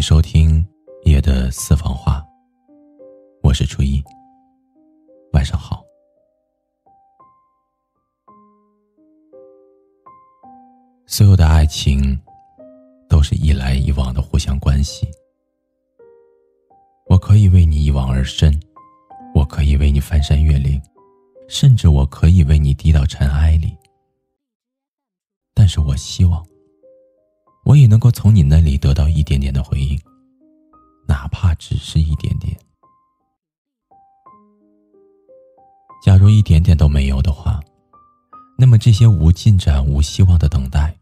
收听夜的私房话，我是初一。晚上好。所有的爱情都是一来一往的互相关系。我可以为你一往而深，我可以为你翻山越岭，甚至我可以为你低到尘埃里。但是我希望。我也能够从你那里得到一点点的回应，哪怕只是一点点。假如一点点都没有的话，那么这些无进展、无希望的等待，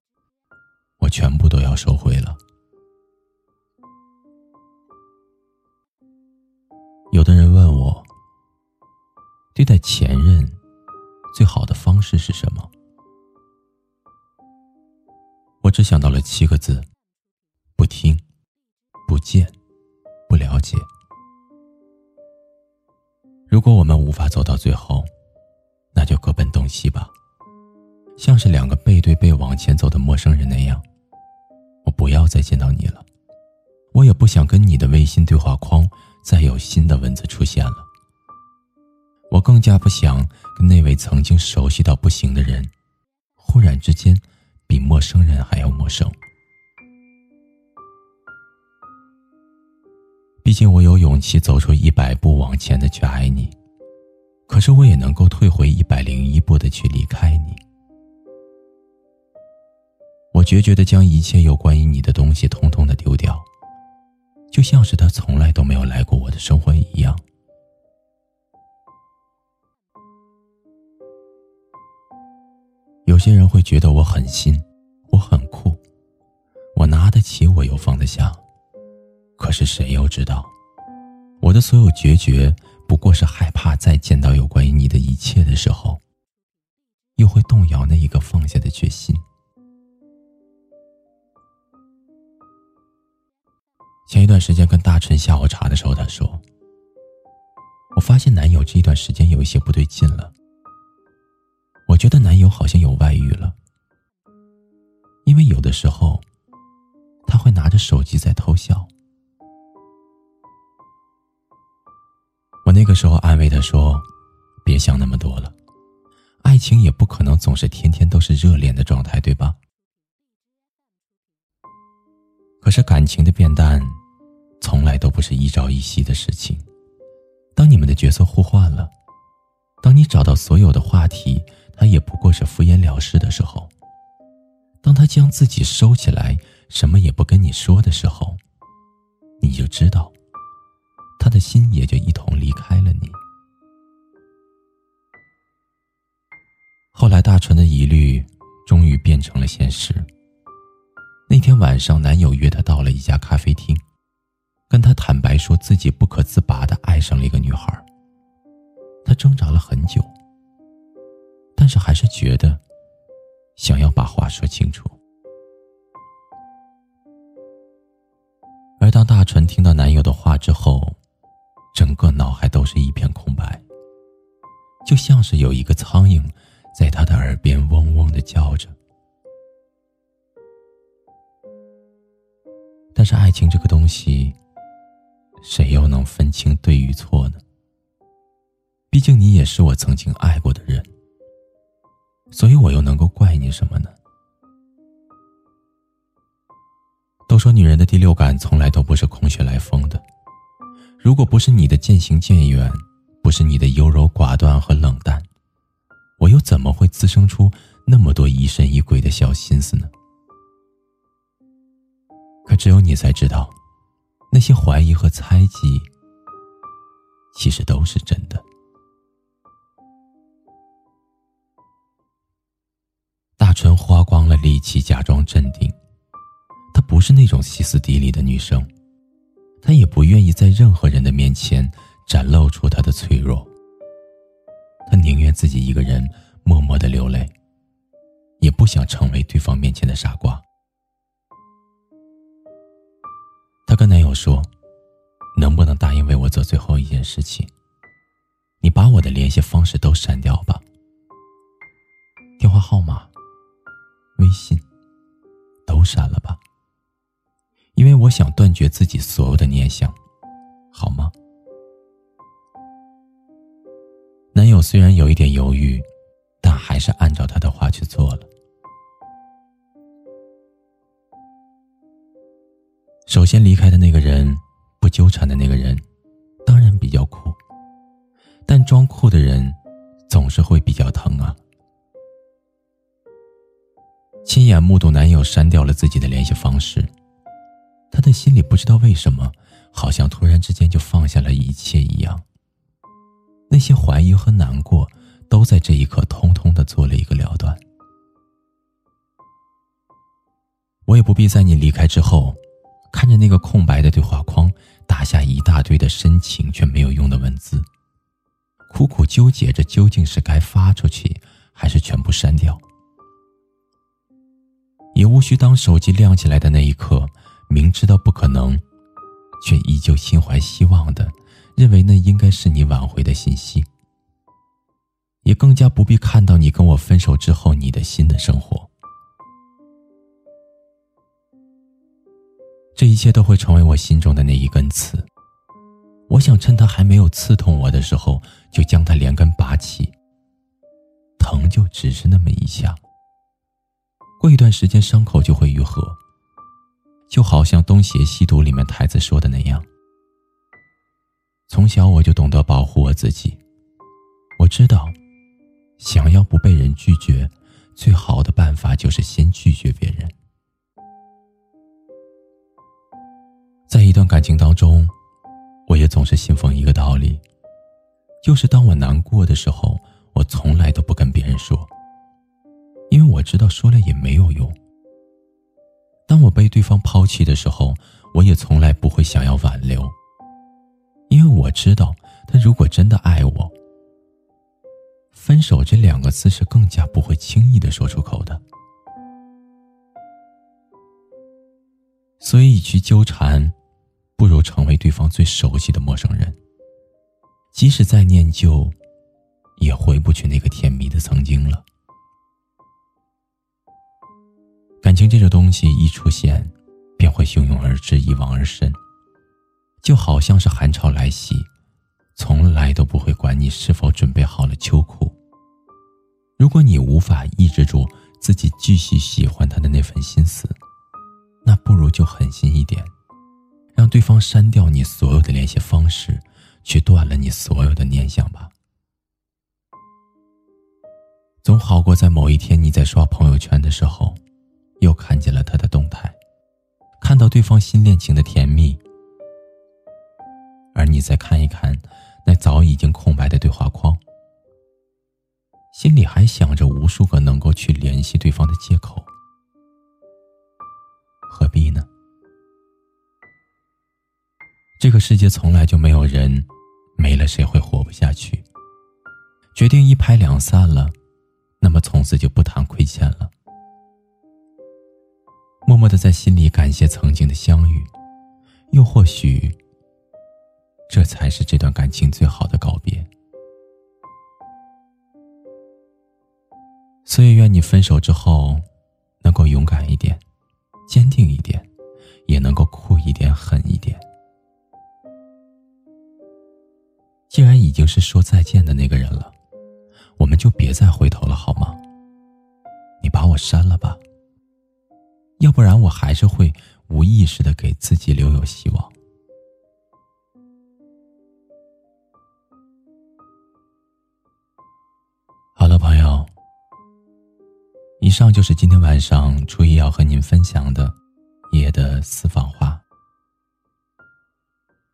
我全部都要收回了。有的人问我，对待前任最好的方式是什么？我只想到了七个字：不听、不见、不了解。如果我们无法走到最后，那就各奔东西吧，像是两个背对背往前走的陌生人那样。我不要再见到你了，我也不想跟你的微信对话框再有新的文字出现了。我更加不想跟那位曾经熟悉到不行的人，忽然之间。比陌生人还要陌生。毕竟我有勇气走出一百步往前的去爱你，可是我也能够退回一百零一步的去离开你。我决绝的将一切有关于你的东西通通的丢掉，就像是他从来都没有来过我的生活一样。有些人会觉得我狠心，我很酷，我拿得起，我又放得下。可是谁又知道，我的所有决绝，不过是害怕再见到有关于你的一切的时候，又会动摇那一个放下的决心。前一段时间跟大春下午茶的时候，他说：“我发现男友这一段时间有一些不对劲了。”觉得男友好像有外遇了，因为有的时候他会拿着手机在偷笑。我那个时候安慰他说：“别想那么多了，爱情也不可能总是天天都是热恋的状态，对吧？”可是感情的变淡，从来都不是一朝一夕的事情。当你们的角色互换了，当你找到所有的话题。他也不过是敷衍了事的时候，当他将自己收起来，什么也不跟你说的时候，你就知道，他的心也就一同离开了你。后来，大纯的疑虑终于变成了现实。那天晚上，男友约她到了一家咖啡厅，跟她坦白说自己不可自拔的爱上了一个女孩。他挣扎了很久。但是还是觉得，想要把话说清楚。而当大纯听到男友的话之后，整个脑海都是一片空白，就像是有一个苍蝇在他的耳边嗡嗡的叫着。但是爱情这个东西，谁又能分清对与错呢？毕竟你也是我曾经爱过的人。所以我又能够怪你什么呢？都说女人的第六感从来都不是空穴来风的，如果不是你的渐行渐远，不是你的优柔寡断和冷淡，我又怎么会滋生出那么多疑神疑鬼的小心思呢？可只有你才知道，那些怀疑和猜忌，其实都是真的。春花光了力气假装镇定，她不是那种歇斯底里的女生，她也不愿意在任何人的面前展露出她的脆弱。她宁愿自己一个人默默的流泪，也不想成为对方面前的傻瓜。她跟男友说：“能不能答应为我做最后一件事情？你把我的联系方式都删掉吧，电话号码。”微信，都删了吧。因为我想断绝自己所有的念想，好吗？男友虽然有一点犹豫，但还是按照他的话去做了。首先离开的那个人，不纠缠的那个人，当然比较酷。但装酷的人，总是会比较疼啊。亲眼目睹男友删掉了自己的联系方式，他的心里不知道为什么，好像突然之间就放下了一切一样。那些怀疑和难过，都在这一刻通通的做了一个了断。我也不必在你离开之后，看着那个空白的对话框，打下一大堆的深情却没有用的文字，苦苦纠结着究竟是该发出去，还是全部删掉。也无需当手机亮起来的那一刻，明知道不可能，却依旧心怀希望的。认为那应该是你挽回的信息，也更加不必看到你跟我分手之后你的新的生活。这一切都会成为我心中的那一根刺。我想趁它还没有刺痛我的时候，就将它连根拔起。疼就只是那么一下，过一段时间伤口就会愈合。就好像《东邪西毒》里面台词说的那样。从小我就懂得保护我自己，我知道，想要不被人拒绝，最好的办法就是先拒绝别人。在一段感情当中，我也总是信奉一个道理，就是当我难过的时候，我从来都不跟别人说，知道说了也没有用。当我被对方抛弃的时候，我也从来不会想要挽留。因为我知道，他如果真的爱我，分手这两个字是更加不会轻易的说出口的。所以，与其纠缠，不如成为对方最熟悉的陌生人。即使再念旧，也回不去那个甜蜜的曾经了。感情这种东西一出现，便会汹涌而至，一往而深。就好像是寒潮来袭，从来都不会管你是否准备好了秋裤。如果你无法抑制住自己继续喜欢他的那份心思，那不如就狠心一点，让对方删掉你所有的联系方式，去断了你所有的念想吧。总好过在某一天你在刷朋友圈的时候，又看见了他的动态，看到对方新恋情的甜蜜。而你再看一看，那早已经空白的对话框，心里还想着无数个能够去联系对方的借口，何必呢？这个世界从来就没有人没了谁会活不下去。决定一拍两散了，那么从此就不谈亏欠了。默默的在心里感谢曾经的相遇，又或许。这才是这段感情最好的告别。所以，愿你分手之后，能够勇敢一点，坚定一点，也能够酷一点、狠一点。既然已经是说再见的那个人了，我们就别再回头了，好吗？你把我删了吧，要不然我还是会无意识的给自己留有希望。好了，朋友以上就是今天晚上初一要和您分享的夜的私房话。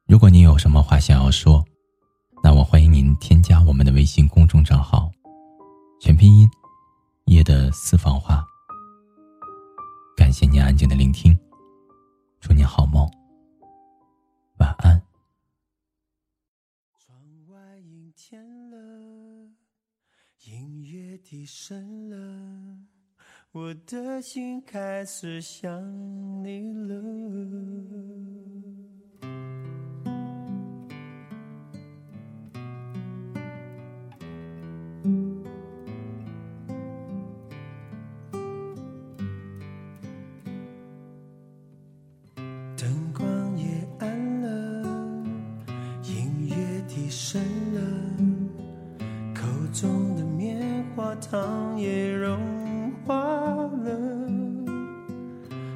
如果您有什么话想要说，那我欢迎您添加我们的微信公众账号，全拼音夜的私房话。感谢您安静的聆听，祝您好梦，晚安。窗外阴天了，音乐低声了。我的心开始想你了。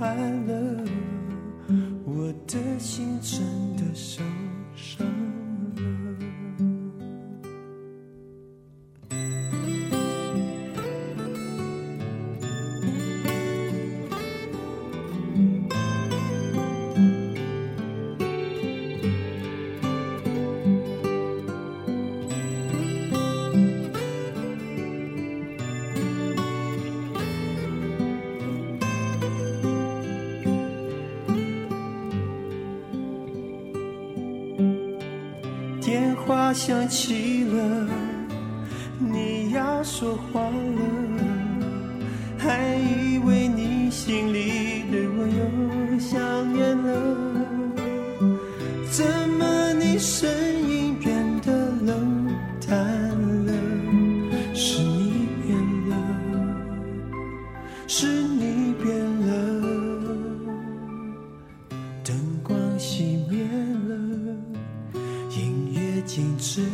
快乐，我的心真想起